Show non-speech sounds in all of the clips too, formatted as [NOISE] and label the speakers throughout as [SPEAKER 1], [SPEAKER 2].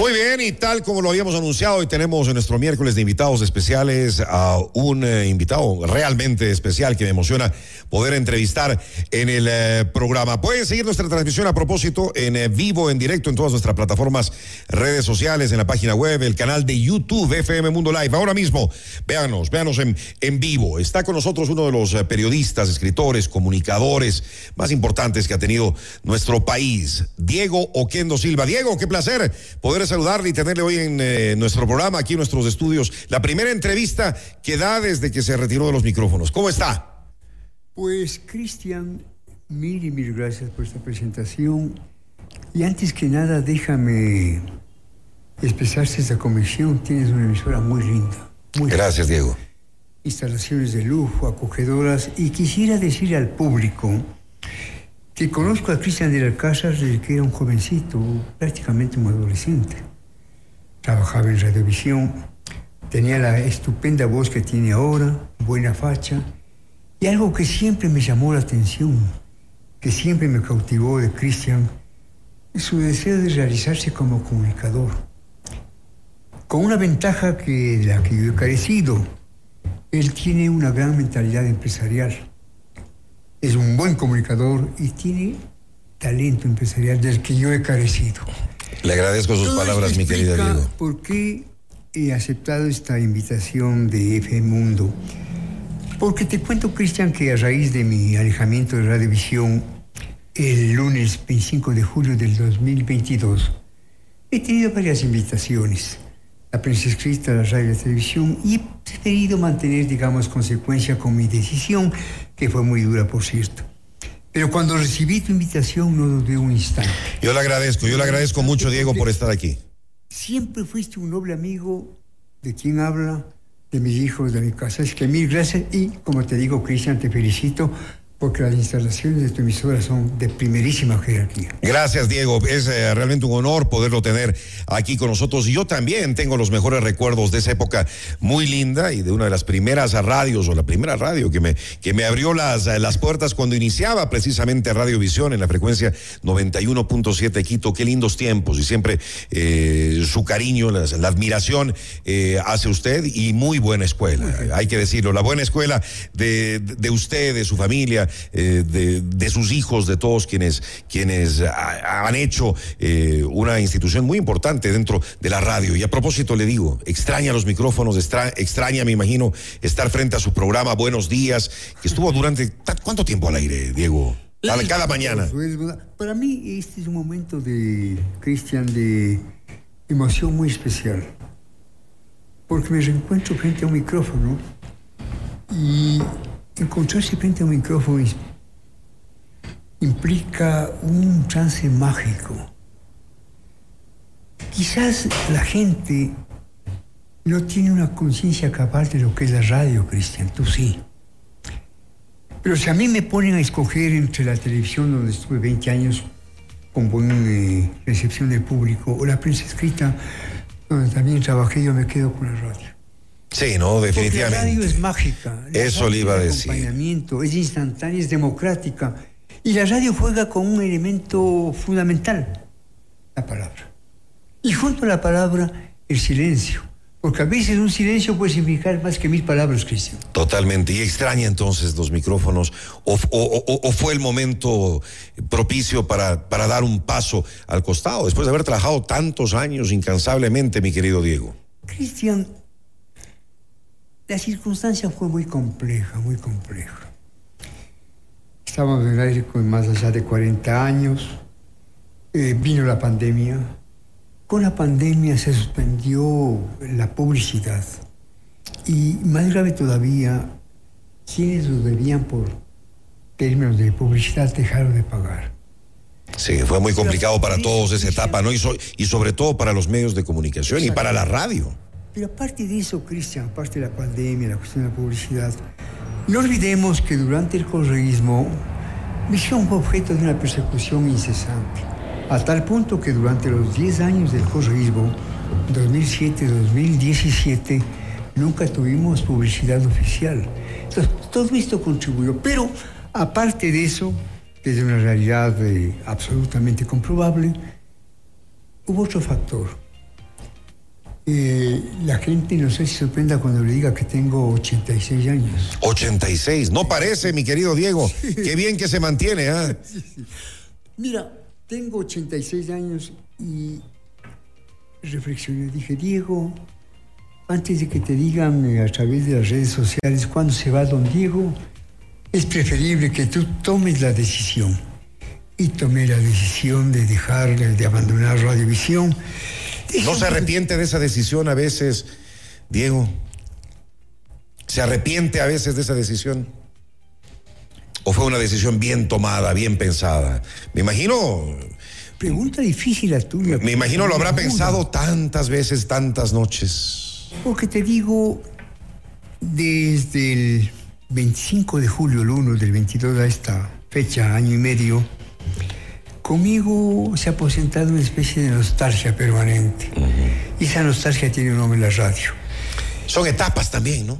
[SPEAKER 1] muy bien, y tal como lo habíamos anunciado, hoy tenemos en nuestro miércoles de invitados especiales a un eh, invitado realmente especial que me emociona poder entrevistar en el eh, programa. Pueden seguir nuestra transmisión a propósito en eh, vivo, en directo, en todas nuestras plataformas, redes sociales, en la página web, el canal de YouTube FM Mundo Live. Ahora mismo, véanos, véanos en, en vivo. Está con nosotros uno de los periodistas, escritores, comunicadores más importantes que ha tenido nuestro país, Diego Oquendo Silva. Diego, qué placer poder saludarle y tenerle hoy en eh, nuestro programa, aquí en nuestros estudios. La primera entrevista que da desde que se retiró de los micrófonos. ¿Cómo está?
[SPEAKER 2] Pues, Cristian, mil y mil gracias por esta presentación. Y antes que nada, déjame expresarse esta comisión. Tienes una emisora muy linda. Muy
[SPEAKER 1] gracias, Diego.
[SPEAKER 2] Instalaciones de lujo, acogedoras. Y quisiera decir al público que conozco a Cristian de la Casa desde que era un jovencito, prácticamente un adolescente. Trabajaba en radiovisión, tenía la estupenda voz que tiene ahora, buena facha, y algo que siempre me llamó la atención, que siempre me cautivó de Cristian, es su deseo de realizarse como comunicador, con una ventaja que de la que yo he carecido. Él tiene una gran mentalidad empresarial es un buen comunicador y tiene talento empresarial del que yo he carecido.
[SPEAKER 1] Le agradezco sus palabras, mi querida Diego.
[SPEAKER 2] ¿Por qué he aceptado esta invitación de F Mundo? Porque te cuento, Cristian, que a raíz de mi alejamiento de Radiovisión, el lunes 25 de julio del 2022, he tenido varias invitaciones la prensa escrita, la radio y la televisión, y he preferido mantener, digamos, consecuencia con mi decisión, que fue muy dura, por cierto. Pero cuando recibí tu invitación no dudé un instante.
[SPEAKER 1] Yo le agradezco, yo le agradezco mucho, Diego, por estar aquí.
[SPEAKER 2] Siempre fuiste un noble amigo de quien habla, de mis hijos, de mi casa. Es que mil gracias y, como te digo, Cristian, te felicito porque las instalaciones de tu emisora son de primerísima jerarquía.
[SPEAKER 1] Gracias, Diego. Es eh, realmente un honor poderlo tener aquí con nosotros. Yo también tengo los mejores recuerdos de esa época muy linda y de una de las primeras radios, o la primera radio que me, que me abrió las, las puertas cuando iniciaba precisamente Radiovisión en la frecuencia 91.7 Quito. Qué lindos tiempos y siempre eh, su cariño, la, admiración eh, hace usted y muy buena escuela, hay que decirlo. La buena escuela de, de usted, de su familia eh, de, sus hijos, de todos quienes, quienes han hecho eh, una institución muy importante dentro de la radio. Y a propósito le digo, extraña los micrófonos, extraña, me imagino, estar frente a su programa Buenos Días, que estuvo durante, ¿cuánto tiempo al aire, Diego? Cada, mañana.
[SPEAKER 2] Para mí este es un momento de, Cristian, de emoción muy especial. Porque me reencuentro frente a un micrófono y encontrarse frente a un micrófono implica un trance mágico. Quizás la gente no tiene una conciencia capaz de lo que es la radio, Cristian, tú sí. Pero si a mí me ponen a escoger entre la televisión, donde estuve 20 años con buena eh, recepción del público, o la prensa escrita, donde también trabajé, yo me quedo con la radio.
[SPEAKER 1] Sí, no, definitivamente.
[SPEAKER 2] la radio es mágica.
[SPEAKER 1] Eso le iba a decir.
[SPEAKER 2] Acompañamiento, es instantánea, es democrática. Y la radio juega con un elemento fundamental, la palabra. Y junto a la palabra, el silencio. Porque a veces un silencio puede significar más que mil palabras, Cristian.
[SPEAKER 1] Totalmente. ¿Y extraña entonces los micrófonos? ¿O, o, fue el momento propicio para, para dar un paso al costado, después de haber trabajado tantos años incansablemente, mi querido Diego?
[SPEAKER 2] Cristian, la circunstancia fue muy compleja, muy compleja. Estábamos en el aire con más allá de 40 años, eh, vino la pandemia. Con la pandemia se suspendió la publicidad y más grave todavía, quienes lo debían por términos de publicidad dejaron de pagar.
[SPEAKER 1] Sí, fue muy complicado para todos esa etapa, ¿no? Y, y sobre todo para los medios de comunicación y para la radio.
[SPEAKER 2] Pero aparte de eso, Cristian, aparte de la pandemia, la cuestión de la publicidad, no olvidemos que durante el correísmo, Misión fue objeto de una persecución incesante, a tal punto que durante los 10 años del correísmo, 2007-2017, nunca tuvimos publicidad oficial. Entonces, todo esto contribuyó. Pero, aparte de eso, desde una realidad eh, absolutamente comprobable, hubo otro factor. Eh, la gente no sé si sorprenda cuando le diga que tengo 86 años.
[SPEAKER 1] 86, no parece, mi querido Diego. Qué bien que se mantiene, ¿ah? [LAUGHS]
[SPEAKER 2] Mira, tengo 86 años y reflexioné, dije, Diego, antes de que te digan eh, a través de las redes sociales cuándo se va don Diego, es preferible que tú tomes la decisión. Y tomé la decisión de dejar, de abandonar Radiovisión.
[SPEAKER 1] ¿No se arrepiente de esa decisión a veces, Diego? ¿Se arrepiente a veces de esa decisión? ¿O fue una decisión bien tomada, bien pensada? Me imagino...
[SPEAKER 2] Pregunta difícil la tuya.
[SPEAKER 1] Me imagino lo habrá pensado tantas veces, tantas noches.
[SPEAKER 2] Porque te digo, desde el 25 de julio, el 1 del 22 a esta fecha, año y medio, conmigo se ha aposentado una especie de nostalgia permanente. Y esa nostalgia tiene un nombre en la radio.
[SPEAKER 1] Son etapas también, ¿no?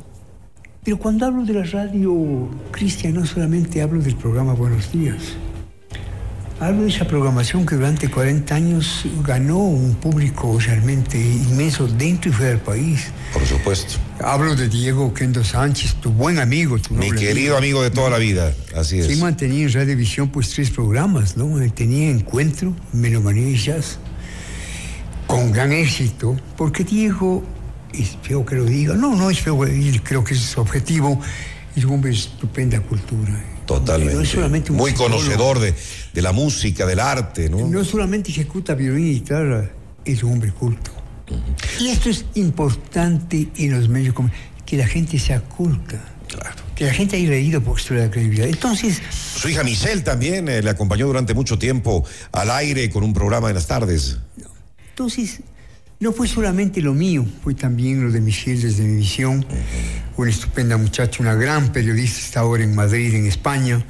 [SPEAKER 2] Pero cuando hablo de la radio, Cristian, no solamente hablo del programa Buenos Días. Hablo de esa programación que durante 40 años ganó un público realmente inmenso dentro y fuera del país.
[SPEAKER 1] Por supuesto.
[SPEAKER 2] Hablo de Diego Kendo Sánchez, tu buen amigo, tu
[SPEAKER 1] Mi querido amigo de toda la vida, así
[SPEAKER 2] Sí
[SPEAKER 1] es.
[SPEAKER 2] mantenía en Radiovisión pues tres programas, ¿no? Tenía Encuentro, Melomanía y Jazz, con gran éxito, porque Diego, es feo que lo diga, no, no es feo, creo que es su objetivo, es un hombre de estupenda cultura.
[SPEAKER 1] Totalmente.
[SPEAKER 2] No es solamente un
[SPEAKER 1] Muy conocedor de, de la música, del arte, ¿no?
[SPEAKER 2] No solamente ejecuta violín y guitarra, es un hombre culto. Y esto es importante en los medios, que la gente sea culta.
[SPEAKER 1] Claro.
[SPEAKER 2] Que la gente haya leído por historia de la credibilidad. Entonces,
[SPEAKER 1] Su hija Michelle también eh, le acompañó durante mucho tiempo al aire con un programa en las tardes.
[SPEAKER 2] entonces, no fue solamente lo mío, fue también lo de Michelle desde mi visión. Una estupenda muchacha, una gran periodista, está ahora en Madrid, en España.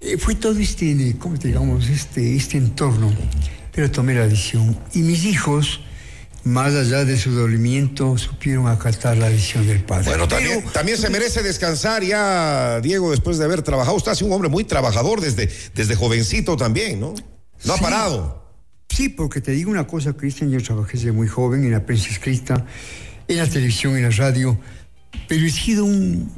[SPEAKER 2] Eh, fue todo este, ¿cómo te digamos? Este, este entorno. Pero tomé la decisión. Y mis hijos, más allá de su dolimiento, supieron acatar la decisión del padre.
[SPEAKER 1] Bueno,
[SPEAKER 2] Pero-
[SPEAKER 1] también, también se merece descansar ya, Diego, después de haber trabajado. Usted ha sido un hombre muy trabajador desde, desde jovencito también, ¿no? No ha parado.
[SPEAKER 2] Sí, porque te digo una cosa, Cristian, yo trabajé desde muy joven en la prensa escrita, en la televisión, en la radio, pero he sido un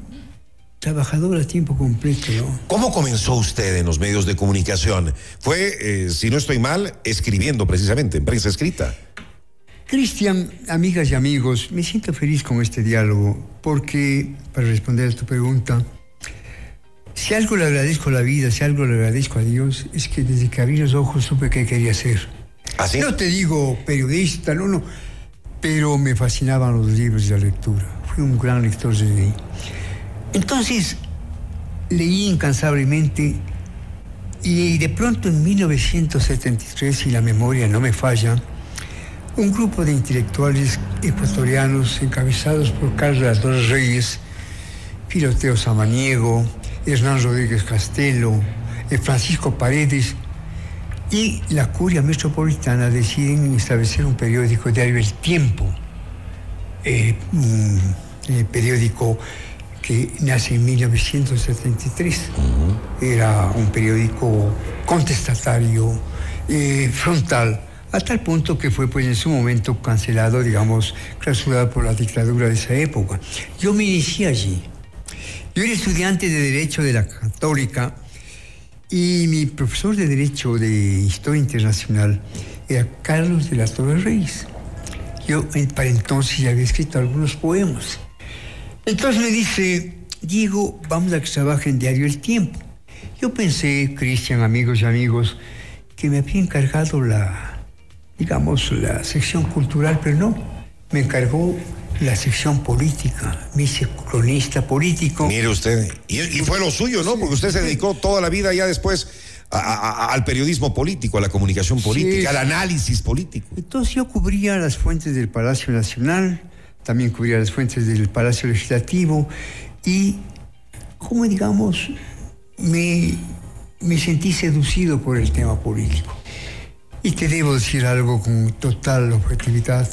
[SPEAKER 2] trabajador a tiempo completo, ¿no?
[SPEAKER 1] ¿Cómo comenzó usted en los medios de comunicación? Fue, eh, si no estoy mal, escribiendo precisamente, en prensa escrita.
[SPEAKER 2] Cristian, amigas y amigos, me siento feliz con este diálogo porque, para responder a tu pregunta, si algo le agradezco a la vida, si algo le agradezco a Dios, es que desde que abrí los ojos supe qué quería ser. No te digo periodista, no, no, pero me fascinaban los libros y la lectura. Fui un gran lector desde ahí. Entonces, leí incansablemente y de pronto en 1973, si la memoria no me falla, un grupo de intelectuales ecuatorianos encabezados por Carlos Torres Reyes, Filoteo Samaniego, Hernán Rodríguez Castelo, eh, Francisco Paredes y la curia metropolitana deciden establecer un periódico diario El Tiempo, eh, eh, periódico que nace en 1973. Era un periódico contestatario, eh, frontal, a tal punto que fue pues en su momento cancelado, digamos, clausurado por la dictadura de esa época. Yo me inicié allí. Yo era estudiante de Derecho de la Católica y mi profesor de Derecho de Historia Internacional era Carlos de las Torres Reyes. Yo eh, para entonces ya había escrito algunos poemas. Entonces me dice, Diego, vamos a que trabaje en Diario El Tiempo. Yo pensé, Cristian, amigos y amigos, que me había encargado la, digamos, la sección cultural, pero no. Me encargó la sección política. Me hice cronista político.
[SPEAKER 1] Mire usted, y, y fue lo suyo, ¿no? Porque usted se dedicó toda la vida ya después a- a- a- al periodismo político, a la comunicación política, al análisis político.
[SPEAKER 2] Entonces yo cubría las fuentes del Palacio Nacional, también cubría las fuentes del Palacio Legislativo y, como digamos, me, me sentí seducido por el tema político. Y te debo decir algo con total objetividad,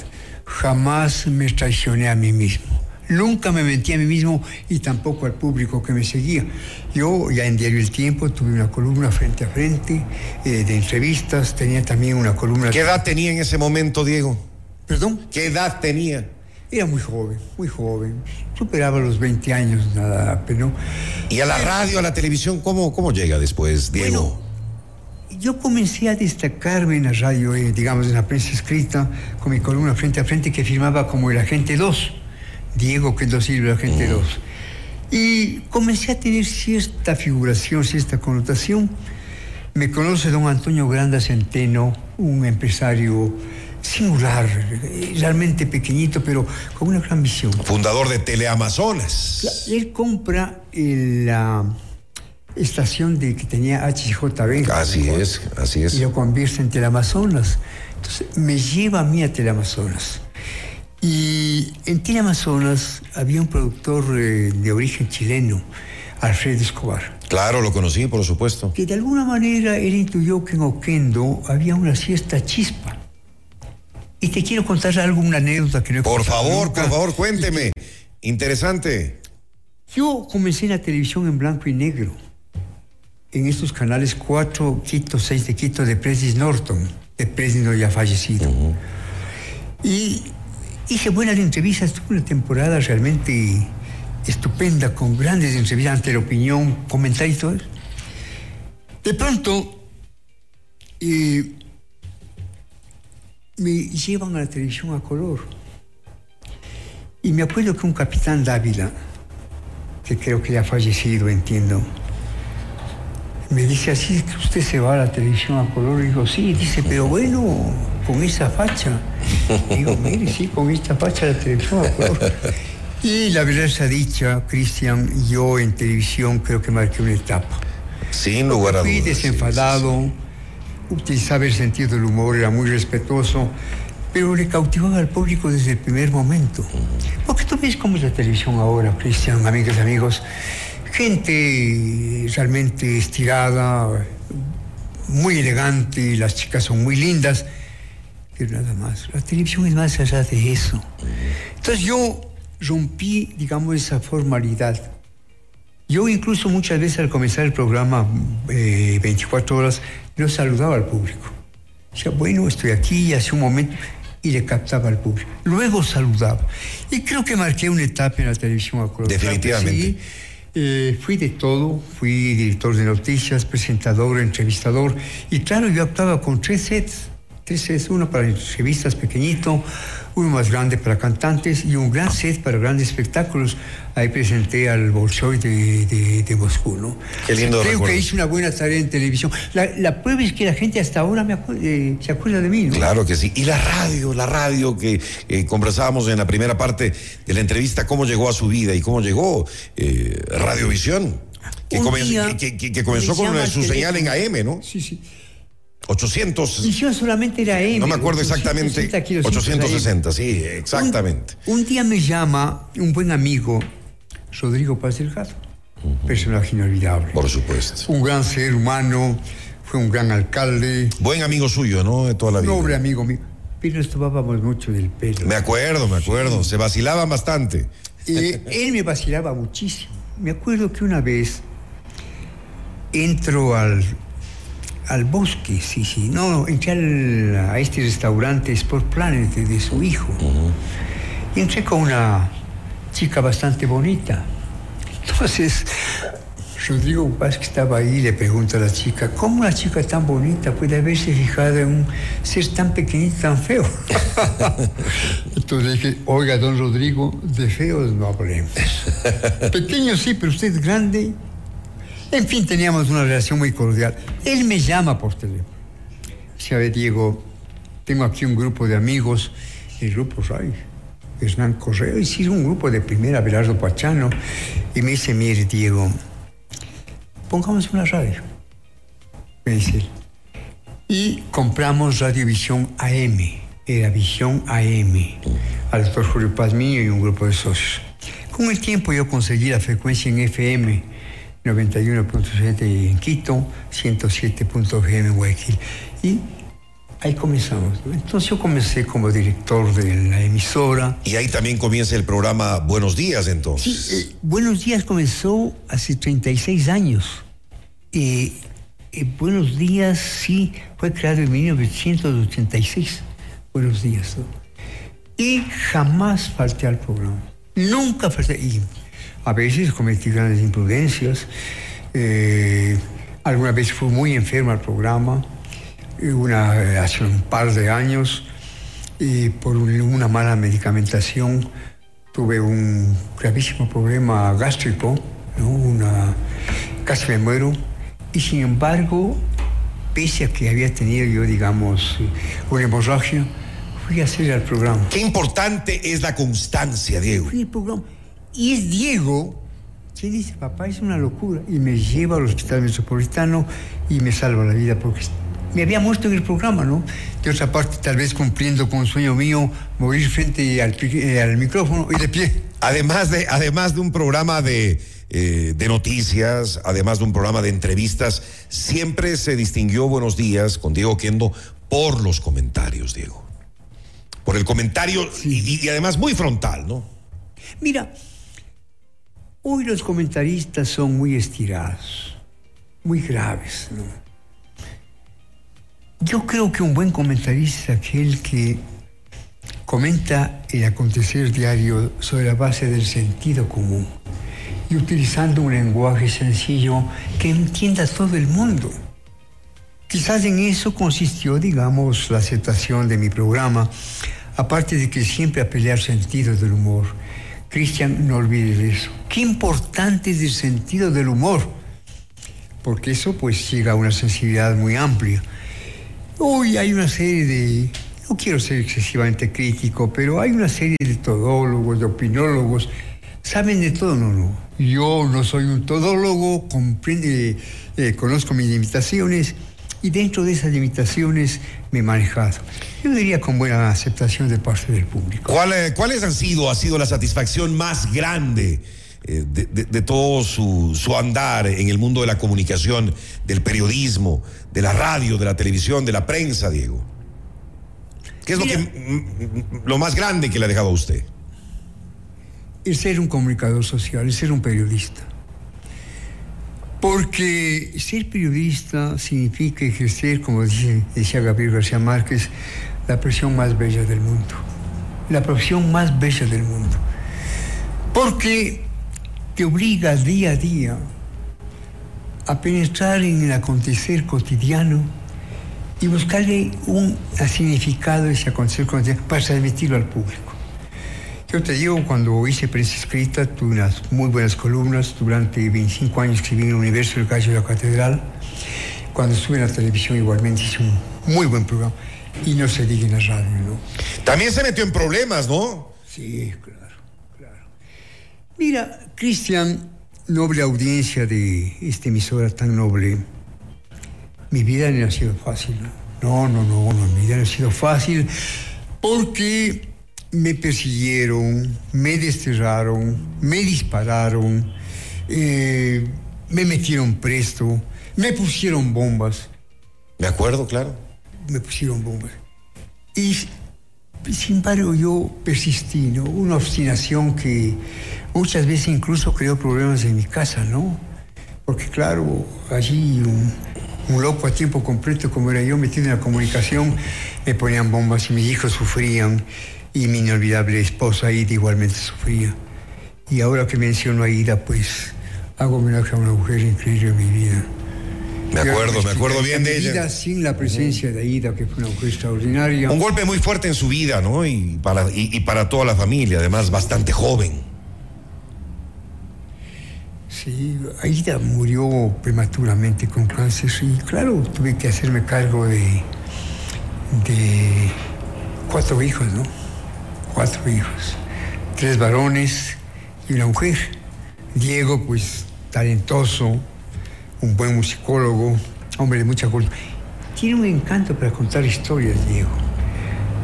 [SPEAKER 2] jamás me traicioné a mí mismo. Nunca me mentí a mí mismo y tampoco al público que me seguía. Yo ya en Diario El Tiempo tuve una columna frente a frente eh, de entrevistas, tenía también una columna...
[SPEAKER 1] ¿Qué edad tenía en ese momento, Diego?
[SPEAKER 2] ¿Perdón?
[SPEAKER 1] ¿Qué edad tenía?
[SPEAKER 2] Era muy joven, muy joven. Superaba los 20 años, nada, pero...
[SPEAKER 1] ¿Y a la radio, a la televisión, cómo, cómo llega después, Diego?
[SPEAKER 2] Bueno, yo comencé a destacarme en la radio, eh, digamos, en la prensa escrita, con mi columna frente a frente que firmaba como el agente 2, Diego Quendo Silva, el agente 2. Y comencé a tener cierta figuración, cierta connotación. Me conoce don Antonio Granda Centeno, un empresario singular, eh, realmente pequeñito, pero con una gran visión.
[SPEAKER 1] Fundador de Teleamazonas.
[SPEAKER 2] Él compra la estación de que tenía HJB.
[SPEAKER 1] Así es, así
[SPEAKER 2] Y
[SPEAKER 1] es.
[SPEAKER 2] lo convierte en Teleamazonas. Entonces me lleva a mí a Teleamazonas. Y en Teleamazonas había un productor eh, de origen chileno, Alfredo Escobar,
[SPEAKER 1] Claro, lo conocí, por supuesto.
[SPEAKER 2] que de alguna manera él intuyó que en Oquendo había una cierta chispa. Y te quiero contar algo, una anécdota que no he
[SPEAKER 1] Por favor,
[SPEAKER 2] nunca.
[SPEAKER 1] por favor, cuénteme. [LAUGHS] Interesante.
[SPEAKER 2] Yo comencé en la televisión en blanco y negro, en estos canales 4, Quito, 6 de Quito, de President Norton, de President ya fallecido. Y hice buenas entrevistas, tuve una temporada realmente estupenda, con grandes entrevistas ante la opinión, comentarios y todo eso. De pronto, eh, me llevan a la televisión a color. Y me acuerdo que un capitán Dávila, que creo que ya ha fallecido, entiendo, me dice así es que usted se va a la televisión a color. Y digo, sí, dice, pero bueno, con esa facha. digo, mire, sí, con esta facha la televisión a color. Y la verdad sea dicha, Cristian, yo en televisión creo que marqué una etapa.
[SPEAKER 1] Sin lugar a
[SPEAKER 2] Fui
[SPEAKER 1] dudas.
[SPEAKER 2] desenfadado, utilizaba el sentido del humor, era muy respetuoso, pero le cautivaba al público desde el primer momento. Porque tú ves cómo es la televisión ahora, Cristian, amigas amigos. Gente realmente estirada, muy elegante, las chicas son muy lindas, pero nada más. La televisión es más allá de eso. Entonces yo rompí, digamos, esa formalidad. Yo incluso muchas veces al comenzar el programa eh, 24 horas, no saludaba al público. Decía, bueno, estoy aquí hace un momento y le captaba al público. Luego saludaba. Y creo que marqué una etapa en la televisión a
[SPEAKER 1] Definitivamente.
[SPEAKER 2] sí. Eh, fui de todo, fui director de noticias, presentador, entrevistador. Y claro, yo actuaba con tres sets. Sets, uno para revistas pequeñito, uno más grande para cantantes y un gran set para grandes espectáculos. Ahí presenté al Bolshoi de, de, de Moscú, ¿no?
[SPEAKER 1] Qué lindo
[SPEAKER 2] Creo
[SPEAKER 1] recuerdo.
[SPEAKER 2] que hice una buena tarea en televisión. La, la prueba es que la gente hasta ahora me acu- eh, se acuerda de mí, ¿no?
[SPEAKER 1] Claro que sí. Y la radio, la radio que eh, conversábamos en la primera parte de la entrevista, cómo llegó a su vida y cómo llegó eh, Radiovisión. Que,
[SPEAKER 2] Un
[SPEAKER 1] comen-
[SPEAKER 2] día
[SPEAKER 1] que- que- que comenzó
[SPEAKER 2] me
[SPEAKER 1] con su señal en. AM, ¿no?
[SPEAKER 2] Sí, sí.
[SPEAKER 1] 800.
[SPEAKER 2] Misión solamente era M.
[SPEAKER 1] No me acuerdo exactamente.
[SPEAKER 2] 860 kilos,
[SPEAKER 1] 860, sí, exactamente.
[SPEAKER 2] Un, un día me llama un buen amigo, Rodrigo Paz Delgado, personaje inolvidable.
[SPEAKER 1] Por supuesto.
[SPEAKER 2] Un gran ser humano, fue un gran alcalde,
[SPEAKER 1] Buen amigo suyo, ¿no? De toda la vida.
[SPEAKER 2] noble amigo mío. Pero nos tomábamos mucho del pelo.
[SPEAKER 1] Me acuerdo, me acuerdo. Se vacilaban bastante.
[SPEAKER 2] Eh, [LAUGHS] él me vacilaba muchísimo. Me acuerdo que una vez entro al, al bosque, sí, sí. No, entré al- a este restaurante Sport Planet de, de su hijo. Y entré con una chica bastante bonita. Entonces, Rodrigo Paz, que estaba ahí, le pregunta a la chica, ¿cómo una chica tan bonita puede haberse fijado en un ser tan pequeñito, tan feo? [LAUGHS] Entonces dije, oiga, don Rodrigo, de feos no hablemos. [LAUGHS] Pequeño sí, pero usted es grande. En fin, teníamos una relación muy cordial. Él me llama por teléfono. Sabe, Diego, tengo aquí un grupo de amigos, el grupo Ray, Hernán Correa, sí, un grupo de primera, Belardo Pachano, y me dice, mire, Diego, pongamos una radio. Me dice. Y compramos Radiovisión AM, era Visión AM, al doctor Julio Paz mío y un grupo de socios. Con el tiempo yo conseguí la frecuencia en FM, 91.7 en Quito, 107.fm en Guayaquil. Y Ahí comenzamos. Entonces yo comencé como director de la emisora.
[SPEAKER 1] Y ahí también comienza el programa Buenos Días entonces.
[SPEAKER 2] Sí, eh, Buenos Días comenzó hace 36 años. Eh, eh, Buenos Días, sí, fue creado en 1986. Buenos Días. ¿no? Y jamás falté al programa. Nunca falté. Y a veces cometí grandes imprudencias. Eh, alguna vez fui muy enfermo al programa. eh, Una, hace un par de años. Y por un- una mala medicamentación tuve un gravísimo problema gástrico. ¿no? Una, casi me muero. Y sin embargo, pese a que había tenido yo, digamos, una hemorragia, fui a hacer el programa.
[SPEAKER 1] Qué importante es la constancia, Diego.
[SPEAKER 2] Fui al programa. Y es Diego quien dice, papá, es una locura. Y me lleva al hospital metropolitano y me salva la vida porque me había muerto en el programa, ¿no? De otra parte, tal vez cumpliendo con un sueño mío, morir frente al, eh, al micrófono y de pie.
[SPEAKER 1] Además de, además de un programa de, eh, de noticias, además de un programa de entrevistas, siempre se distinguió Buenos Días con Diego Kendo por los comentarios, Diego. Por el comentario y, y además muy frontal, ¿no?
[SPEAKER 2] Mira, hoy los comentaristas son muy estirados, muy graves, ¿no? Yo creo que un buen comentarista es aquel que comenta el acontecer diario sobre la base del sentido común y utilizando un lenguaje sencillo que entienda todo el mundo. Quizás en eso consistió, digamos, la aceptación de mi programa, aparte de que siempre apelé al sentido del humor. Cristian, no olvides eso. Qué importante es el sentido del humor, porque eso pues llega a una sensibilidad muy amplia. Hoy hay una serie de, no quiero ser excesivamente crítico, pero hay una serie de todólogos, de opinólogos, saben de todo, no, no. Yo no soy un todólogo, comprende, eh, conozco mis limitaciones y dentro de esas limitaciones me he manejado. Yo diría con buena aceptación de parte del público.
[SPEAKER 1] ¿Cuál, eh, ¿Cuáles han sido, ha sido la satisfacción más grande eh, de, de- de todo su, su andar en el mundo de la comunicación, del periodismo, de la radio, de la televisión, de la prensa, Diego? ¿Qué es lo, que,
[SPEAKER 2] Mira.
[SPEAKER 1] lo más grande que le ha dejado a usted?
[SPEAKER 2] el ser un comunicador social, el ser un periodista. Porque ser periodista significa ejercer, como dice- decía Gabriel García Márquez, la profesión más bella del mundo. La profesión más bella del mundo. Porque te obliga día a día a penetrar en el acontecer cotidiano y buscarle un significado a ese acontecer cotidiano para transmitirlo al público. Yo te digo, cuando hice prensa escrita, tuve unas muy buenas columnas. Durante 25 años escribí en el Universo del Gallo de la Catedral. Cuando estuve en la televisión igualmente hice un muy buen programa. Y no se diga en la radio, ¿no?
[SPEAKER 1] También se metió en problemas, ¿no?
[SPEAKER 2] Sí, claro, claro. Mira, Cristian, noble audiencia de esta emisora tan noble, mi vida no ha sido fácil. No, no, no, no, mi vida no ha sido fácil porque me persiguieron, me desterraron, me dispararon, eh, me metieron presto, me pusieron bombas
[SPEAKER 1] Me acuerdo, claro.
[SPEAKER 2] me pusieron bombas. Y sin embargo yo persistí, ¿no? Una obstinación que muchas veces incluso creó problemas en mi casa, ¿no? Porque claro, allí un, un loco a tiempo completo como era yo metido en la comunicación, me ponían bombas y mis hijos sufrían y mi inolvidable esposa Aida igualmente sufría. Y ahora que menciono a Aida, pues hago homenaje a una mujer increíble en mi vida.
[SPEAKER 1] Me acuerdo, me acuerdo bien de ella.
[SPEAKER 2] sin la presencia de Aida, que fue una mujer extraordinaria.
[SPEAKER 1] Un golpe muy fuerte en su vida, ¿no? Y para, y, y para toda la familia, además bastante joven.
[SPEAKER 2] Sí, Aida murió prematuramente con cáncer y claro, tuve que hacerme cargo de, de cuatro hijos, ¿no? Cuatro hijos. Tres varones y una mujer. Diego, pues, talentoso, un buen musicólogo, hombre de mucha cultura. Tiene un encanto para contar historias, Diego.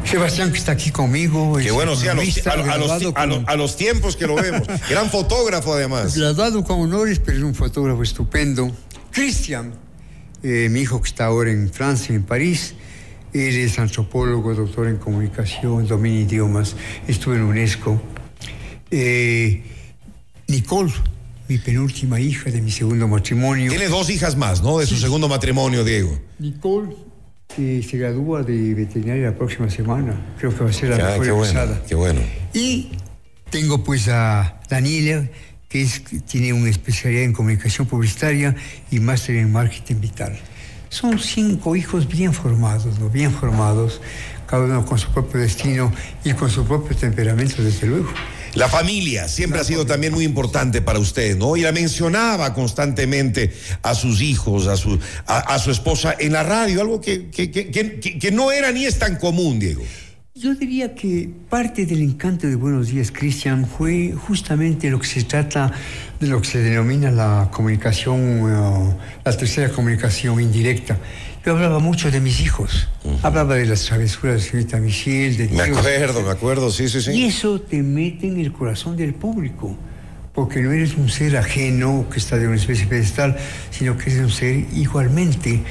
[SPEAKER 2] Sebastián, que está aquí conmigo. Es
[SPEAKER 1] bueno, sí, a los, a, a los-
[SPEAKER 2] con-
[SPEAKER 1] a los tiempos que lo vemos. [LAUGHS] Gran fotógrafo, además.
[SPEAKER 2] Graduado con honores, pero es un fotógrafo estupendo. Cristian, eh, mi hijo que está ahora en Francia, en París, Él es antropólogo, doctor en comunicación, domina idiomas, estuvo en UNESCO. Eh, Nicole, mi penúltima hija de mi segundo matrimonio.
[SPEAKER 1] Tiene dos hijas más, ¿no? De su segundo matrimonio, Diego.
[SPEAKER 2] Nicole eh, se gradúa de veterinaria la próxima semana. Creo que va a ser la
[SPEAKER 1] Ah,
[SPEAKER 2] mejor
[SPEAKER 1] qué bueno, qué bueno.
[SPEAKER 2] Y tengo pues a Daniela, que es, tiene una especialidad en comunicación publicitaria y máster en marketing vital. Son cinco hijos bien formados, ¿no? bien formados, cada uno con su propio destino y con su propio temperamento, desde luego.
[SPEAKER 1] La familia siempre ha sido también muy importante para usted, ¿no? Y la mencionaba constantemente a sus hijos, a su, a, a su esposa en la radio, algo que, que, que, que- que no era ni es tan común, Diego.
[SPEAKER 2] Yo diría que parte del encanto de Buenos Días, Cristian, fue justamente lo que se trata de lo que se denomina la comunicación, eh, la tercera comunicación indirecta. Yo hablaba mucho de mis hijos, hablaba de las travesuras de señorita Michelle, de
[SPEAKER 1] Me
[SPEAKER 2] Diego.
[SPEAKER 1] acuerdo, me acuerdo, sí, sí,
[SPEAKER 2] Y
[SPEAKER 1] sí.
[SPEAKER 2] eso te mete en el corazón del público, porque no eres un ser ajeno que está de una especie de pedestal, sino que eres un ser igualmente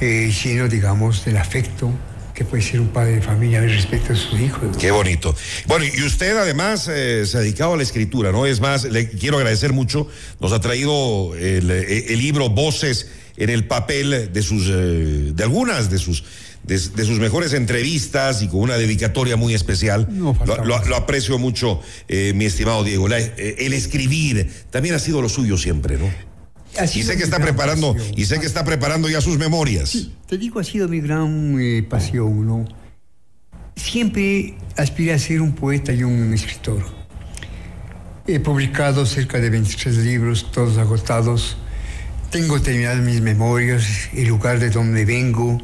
[SPEAKER 2] eh, lleno, digamos, del afecto que puede ser un padre de familia respecto a sus hijos.
[SPEAKER 1] Qué bonito. Bueno, y usted además eh, se ha dedicado a la escritura, ¿no? Es más, le quiero agradecer mucho. Nos ha traído el, eh, el libro Voces en el papel de sus, eh, de algunas de sus, de, de sus mejores entrevistas y con una dedicatoria muy especial.
[SPEAKER 2] No,
[SPEAKER 1] lo, lo- aprecio mucho, eh, mi estimado Diego. La- eh, el escribir también ha sido lo suyo siempre, ¿no? Y sé que está preparando,
[SPEAKER 2] pasión.
[SPEAKER 1] y sé que está preparando ya sus memorias.
[SPEAKER 2] Te digo, ha sido mi gran eh, pasión, ¿no? Siempre aspiré a ser un poeta y un escritor. He publicado cerca de 23 libros, todos agotados. Tengo terminadas mis memorias, el lugar de donde vengo.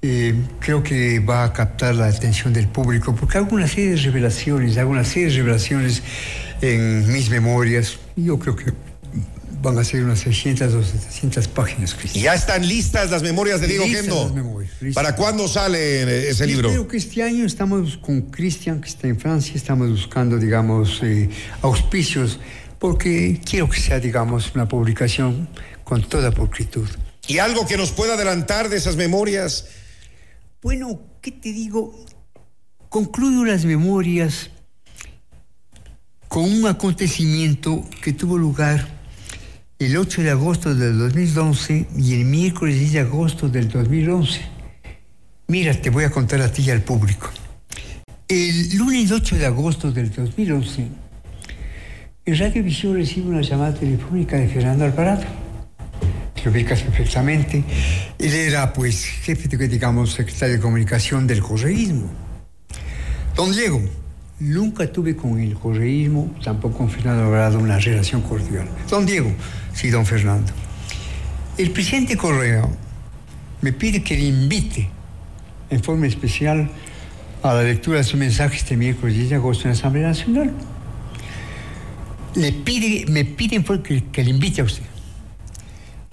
[SPEAKER 2] Eh, creo que va a captar la atención del público, porque hago una serie de revelaciones, hago una serie de revelaciones en mis memorias. Yo creo que van a ser unas 600 o 700 páginas, Cristian.
[SPEAKER 1] Ya están listas las memorias de Diego Gendo.
[SPEAKER 2] memorias.
[SPEAKER 1] ¿Para cuándo sale eh, ese libro?
[SPEAKER 2] Creo que este año estamos con Cristian, que está en Francia, estamos buscando, digamos, eh, auspicios, porque quiero que sea, digamos, una publicación con toda pulcritud.
[SPEAKER 1] ¿Y algo que nos pueda adelantar de esas memorias?
[SPEAKER 2] Bueno, ¿qué te digo? Concluyo las memorias con un acontecimiento que tuvo lugar el 8 de agosto del 2011 y el miércoles 10 de agosto del 2011. Mira, te voy a contar a ti y al público. El lunes 8 de agosto del 2011, en Radio Visión recibe una llamada telefónica de Fernando Alvarado. Te ubicas perfectamente. Él era, pues, jefe, de, digamos, secretario de comunicación del correísmo. Don Diego, nunca tuve con el correísmo, tampoco con Fernando Alvarado, una relación cordial. Don Diego, sí, don Fernando. El presidente Correa me pide que le invite en forma especial a la lectura de su mensaje este miércoles 10 de agosto en la Asamblea Nacional. Le pide, me piden que, que le invite a usted.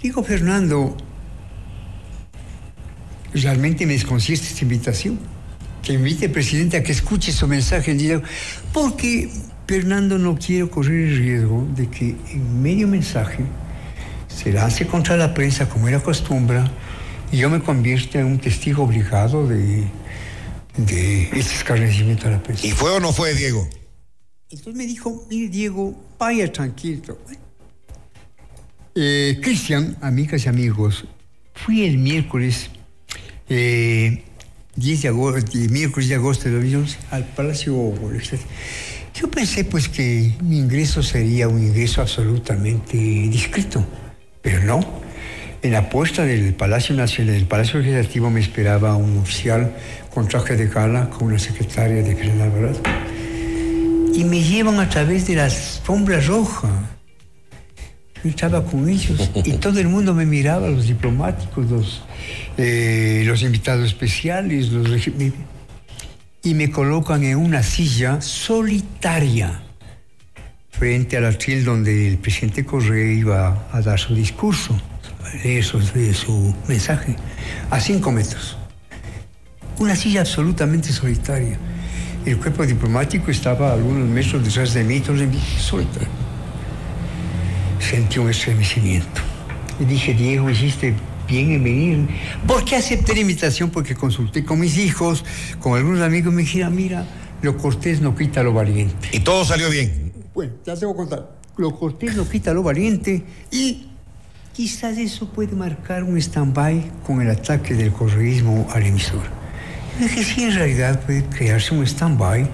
[SPEAKER 2] Digo, Fernando, realmente me desconcierta esta invitación. Que invite presidente a que escuche su mensaje el día. Porque, Fernando, no quiero correr el riesgo de que en medio mensaje se lance contra la prensa como era costumbre y yo me convierta en un testigo obligado de, de este escarnecimiento a la prensa.
[SPEAKER 1] ¿Y fue o no fue, Diego?
[SPEAKER 2] Entonces me dijo, mire Diego, vaya tranquilo. Eh, Cristian, amigas y amigos, fui el miércoles, eh, 10 de agosto, miércoles de agosto de 2011 al Palacio Legislativo. Yo pensé pues que mi ingreso sería un ingreso absolutamente discreto, pero no. En la puerta del Palacio Nacional, del Palacio Legislativo me esperaba un oficial con traje de gala con una secretaria de Fernando Alvarado y me llevan a través de la alfombra roja. Yo estaba con ellos y todo el mundo me miraba, los diplomáticos, los, eh, los invitados especiales, los y me colocan en una silla solitaria frente al atril donde el presidente Correa iba a dar su discurso, leer su, mensaje, a cinco metros. Una silla absolutamente solitaria. El cuerpo diplomático estaba algunos metros detrás de mí, todos en mí, solitario. Sentí un estremecimiento. Y dije, Diego, hiciste bien en venir. ¿Por qué acepté la invitación? Porque consulté con mis hijos, con algunos amigos, me dijeron, mira, lo cortés no quita lo valiente.
[SPEAKER 1] Y todo salió bien.
[SPEAKER 2] Bueno, ya te voy a contar. Lo cortés no quita lo valiente y quizás eso puede marcar un stand-by con el ataque del correísmo al emisor. Es que sí, en realidad puede crearse un stand-by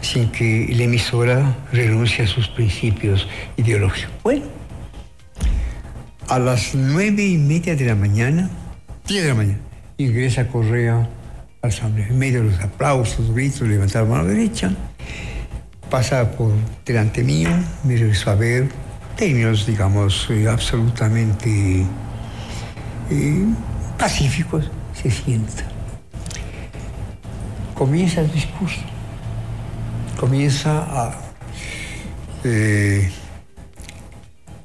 [SPEAKER 2] sin que la emisora renuncie a sus principios ideológicos. Bueno, a las nueve y media de la mañana, diez de la mañana, ingresa Correa a la asamblea. En medio de los aplausos, gritos, levantar la mano derecha, pasa por delante mío, me regresó a ver, términos, digamos, eh, absolutamente eh, pacíficos, se sienta comienza el discurso, comienza a, eh,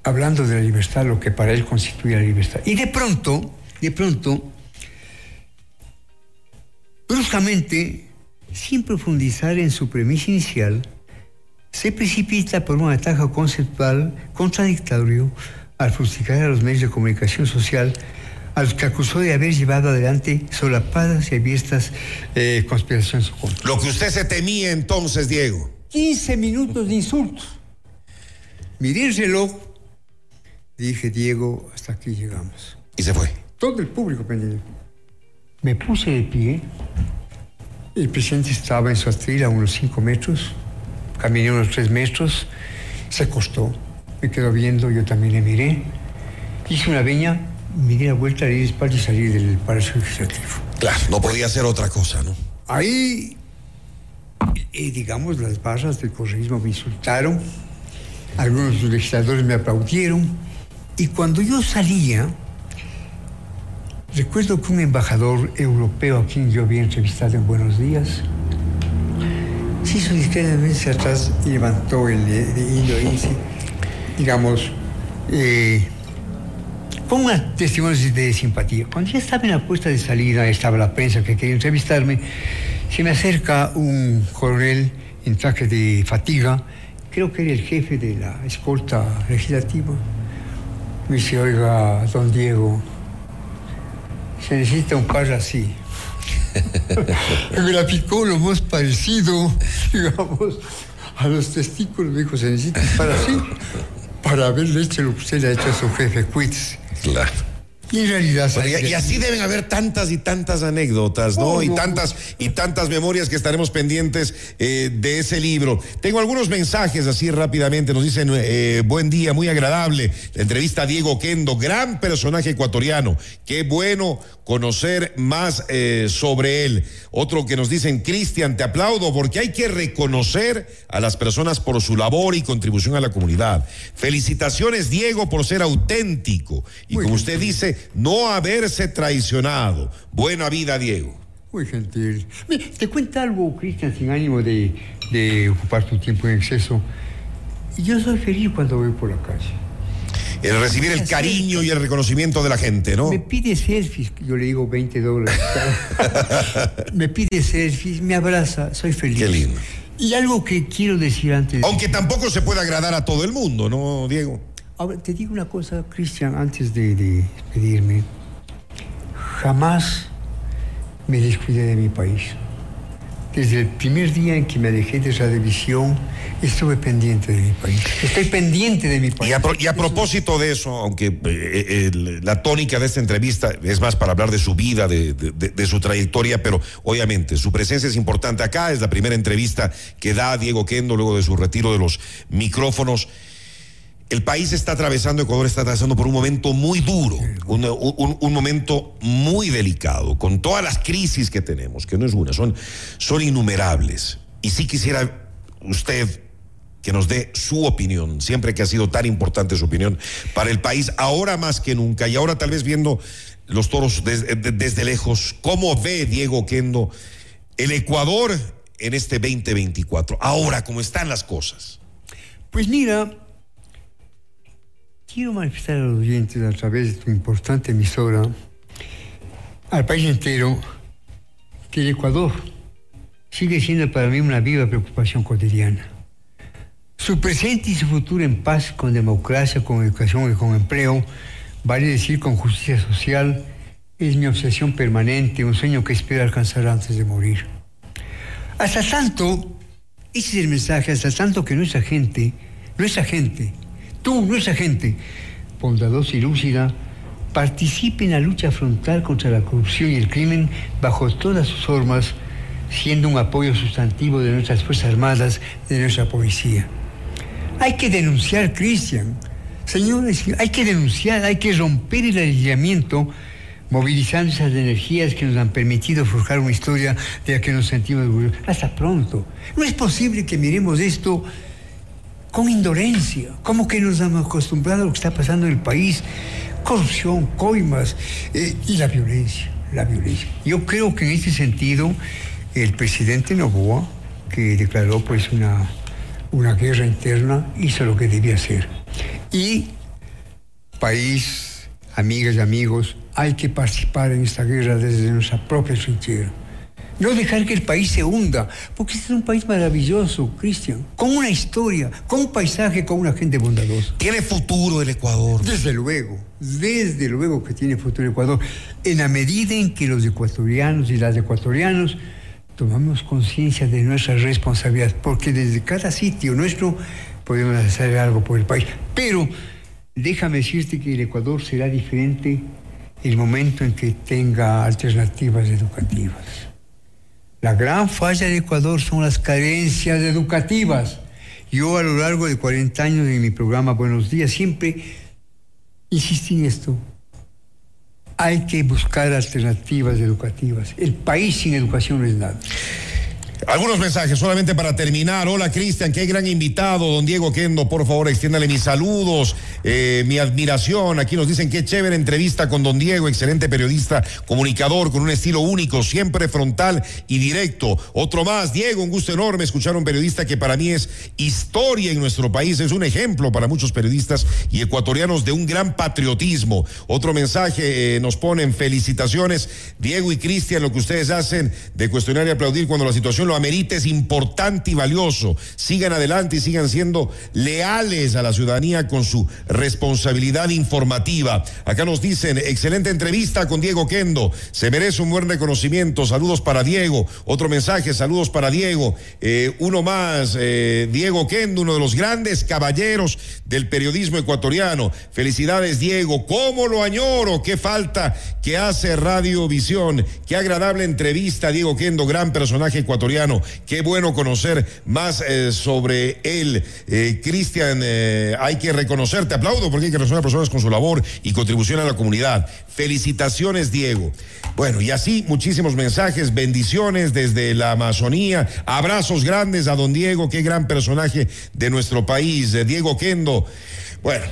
[SPEAKER 2] hablando de la libertad, lo que para él constituye la libertad. Y de pronto, de pronto, bruscamente, sin profundizar en su premisa inicial, se precipita por un ataque conceptual contradictorio al fustigar a los medios de comunicación social a los que acusó de haber llevado adelante solapadas y abiertas eh, conspiraciones.
[SPEAKER 1] Lo que usted se temía entonces, Diego.
[SPEAKER 2] 15 minutos de insultos. Miré el reloj. Dije, Diego, hasta aquí llegamos.
[SPEAKER 1] Y se fue.
[SPEAKER 2] Todo el público pendiente. Me puse de pie. El presidente estaba en su atril a unos 5 metros. Caminé unos 3 metros. Se acostó. Me quedó viendo, yo también le miré. Hice una veña me di la vuelta, le di espalda y salí del Palacio Legislativo.
[SPEAKER 1] Claro, no podía hacer otra cosa, ¿no?
[SPEAKER 2] Ahí, eh, digamos, las barras del correísmo me insultaron, algunos legisladores me aplaudieron, y cuando yo salía, recuerdo que un embajador europeo a quien yo había entrevistado en Buenos Días, se hizo discretamente atrás y levantó el hilo y dice, digamos, eh, con testimonios de simpatía. Cuando ya estaba en la puesta de salida, estaba la prensa que quería entrevistarme, se me acerca un coronel en traje de fatiga, creo que era el jefe de la escolta legislativa. Me dice, oiga, don Diego, se necesita un par así. me la picó lo más parecido, digamos, a los testículos. Me dijo, se necesita un par así para haberle hecho lo que usted le ha hecho a su jefe Quitz.
[SPEAKER 1] Claro. Y así deben haber tantas y tantas anécdotas, ¿no? y tantas y tantas memorias que estaremos pendientes eh, de ese libro. Tengo algunos mensajes así rápidamente. Nos dicen, eh, buen día, muy agradable. La entrevista a Diego Kendo, gran personaje ecuatoriano. Qué bueno conocer más eh, sobre él. Otro que nos dicen, Cristian, te aplaudo porque hay que reconocer a las personas por su labor y contribución a la comunidad. Felicitaciones, Diego, por ser auténtico. Y como usted dice, no haberse traicionado. Buena vida, Diego.
[SPEAKER 2] Muy gentil. te cuenta algo, Cristian, sin ánimo de, de ocupar tu tiempo en exceso. Yo soy feliz cuando voy por la calle
[SPEAKER 1] el recibir el cariño y el reconocimiento de la gente, ¿no?
[SPEAKER 2] Me pide selfies, yo le digo 20 dólares. [LAUGHS] me pide selfies, me abraza, soy feliz.
[SPEAKER 1] Qué lindo.
[SPEAKER 2] Y algo que quiero decir antes.
[SPEAKER 1] Aunque tampoco se puede agradar a todo el mundo, ¿no, Diego?
[SPEAKER 2] Ahora, te digo una cosa, Cristian, antes de, de despedirme. Jamás me descuidé de mi país. Desde el primer día en que me alejé de esa división, estuve pendiente de mi país. Estoy pendiente de mi país.
[SPEAKER 1] Y a, propósito de eso, aunque eh, eh, la tónica de esta entrevista es más para hablar de su vida, de, de, su trayectoria, pero obviamente su presencia es importante acá. Es la primera entrevista que da Diego Kendo luego de su retiro de los micrófonos. El país está atravesando, Ecuador está atravesando por un momento muy duro, un, momento muy delicado, con todas las crisis que tenemos, que no es una, son, son innumerables. Y sí quisiera usted que nos dé su opinión, siempre que ha sido tan importante su opinión para el país, ahora más que nunca, y ahora tal vez viendo los toros desde, desde lejos, ¿cómo ve Diego Kendo el Ecuador en este 2024? Ahora, ¿cómo están las cosas?
[SPEAKER 2] Pues mira, quiero manifestar a los oyentes a través de tu importante emisora, al país entero, que el Ecuador sigue siendo para mí una viva preocupación cotidiana. Su presente y su futuro en paz, con democracia, con educación y con empleo, vale decir con justicia social, es mi obsesión permanente, un sueño que espero alcanzar antes de morir. Hasta tanto, ese es el mensaje, hasta tanto que nuestra gente, nuestra gente, tú, nuestra gente, bondadosa y lúcida, participe en la lucha frontal contra la corrupción y el crimen bajo todas sus formas, siendo un apoyo sustantivo de nuestras Fuerzas Armadas, de nuestra policía. Hay que denunciar, Cristian. Señores, hay que denunciar, hay que romper el aislamiento, movilizando esas energías que nos han permitido forjar una historia de la que nos sentimos orgullosos. Hasta pronto. No es posible que miremos esto con indolencia, como que nos hemos acostumbrado a lo que está pasando en el país corrupción, coimas eh, y la violencia, la violencia. Yo creo que en ese sentido el presidente Novoa, que declaró pues una, una guerra interna, hizo lo que debía hacer. Y país, amigas y amigos, hay que participar en esta guerra desde nuestra propia trinchera. No dejar que el país se hunda, porque este es un país maravilloso, Cristian, con una historia, con un paisaje, con una gente bondadosa.
[SPEAKER 1] ¿Tiene futuro el Ecuador?
[SPEAKER 2] Desde luego, desde luego que tiene futuro el Ecuador, en la medida en que los ecuatorianos y las ecuatorianos tomamos conciencia de nuestra responsabilidad, porque desde cada sitio nuestro podemos hacer algo por el país. Pero déjame decirte que el Ecuador será diferente el momento en que tenga alternativas educativas. La gran falla de Ecuador son las carencias educativas. Yo a lo largo de 40 años en mi programa Buenos Días siempre insistí en esto. Hay que buscar alternativas educativas. El país sin educación no es nada.
[SPEAKER 1] Algunos mensajes solamente para terminar. Hola Cristian, qué gran invitado, don Diego Kendo. Por favor, extiéndale mis saludos, eh, mi admiración. Aquí nos dicen qué chévere entrevista con don Diego, excelente periodista, comunicador, con un estilo único, siempre frontal y directo. Otro más, Diego, un gusto enorme escuchar a un periodista que para mí es historia en nuestro país, es un ejemplo para muchos periodistas y ecuatorianos de un gran patriotismo. Otro mensaje eh, nos ponen felicitaciones, Diego y Cristian, lo que ustedes hacen de cuestionar y aplaudir cuando la situación lo amerita es importante y valioso. Sigan adelante y sigan siendo leales a la ciudadanía con su responsabilidad informativa. Acá nos dicen, excelente entrevista con Diego Kendo. Se merece un buen reconocimiento. Saludos para Diego. Otro mensaje, saludos para Diego. Eh, uno más, eh, Diego Kendo, uno de los grandes caballeros del periodismo ecuatoriano. Felicidades, Diego. ¿Cómo lo añoro? ¿Qué falta que hace Radiovisión? Qué agradable entrevista, Diego Kendo, gran personaje ecuatoriano Qué bueno conocer más eh, sobre él. Eh, Cristian, eh, hay que reconocerte, aplaudo porque hay que reconocer a personas con su labor y contribución a la comunidad. Felicitaciones, Diego. Bueno, y así muchísimos mensajes, bendiciones desde la Amazonía, abrazos grandes a don Diego, qué gran personaje de nuestro país, Diego Kendo. Bueno,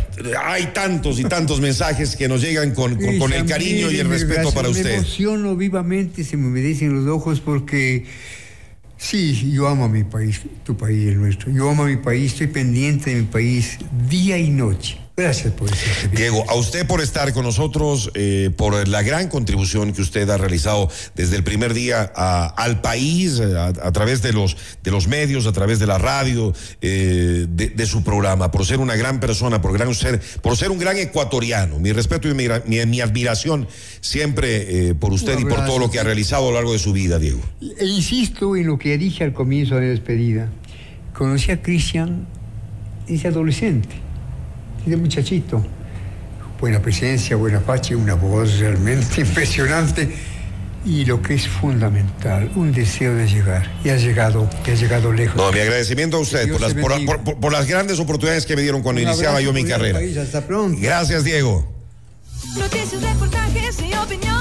[SPEAKER 1] hay tantos y tantos mensajes que nos llegan con, con, el cariño y el respeto para usted. Me
[SPEAKER 2] emociono vivamente, se me humedecen los ojos porque Sí, yo amo a mi país, tu país, el nuestro. Yo amo a mi país, estoy pendiente de mi país día y noche. Gracias por eso.
[SPEAKER 1] Diego, a usted por estar con nosotros, eh, por la gran contribución que usted ha realizado desde el primer día al país, a, través de los, de los medios, a través de la radio, eh, de, su programa, por ser una gran persona, por, gran ser, por ser un gran ecuatoriano. Mi respeto y mi, admiración siempre eh, por usted y por todo lo que ha realizado a lo largo de su vida, Diego.
[SPEAKER 2] E insisto en lo que dije al comienzo de la despedida. Conocí a Cristian ese adolescente de muchachito. Buena presencia, buena facha, una voz realmente [LAUGHS] impresionante y lo que es fundamental, un deseo de llegar. Y ha llegado, y ha llegado lejos.
[SPEAKER 1] No, mi agradecimiento a usted por las, por, las, grandes oportunidades que me dieron cuando iniciaba yo mi carrera.
[SPEAKER 2] hasta pronto.
[SPEAKER 1] Gracias, Diego.
[SPEAKER 3] Noticias, reportajes y opinión.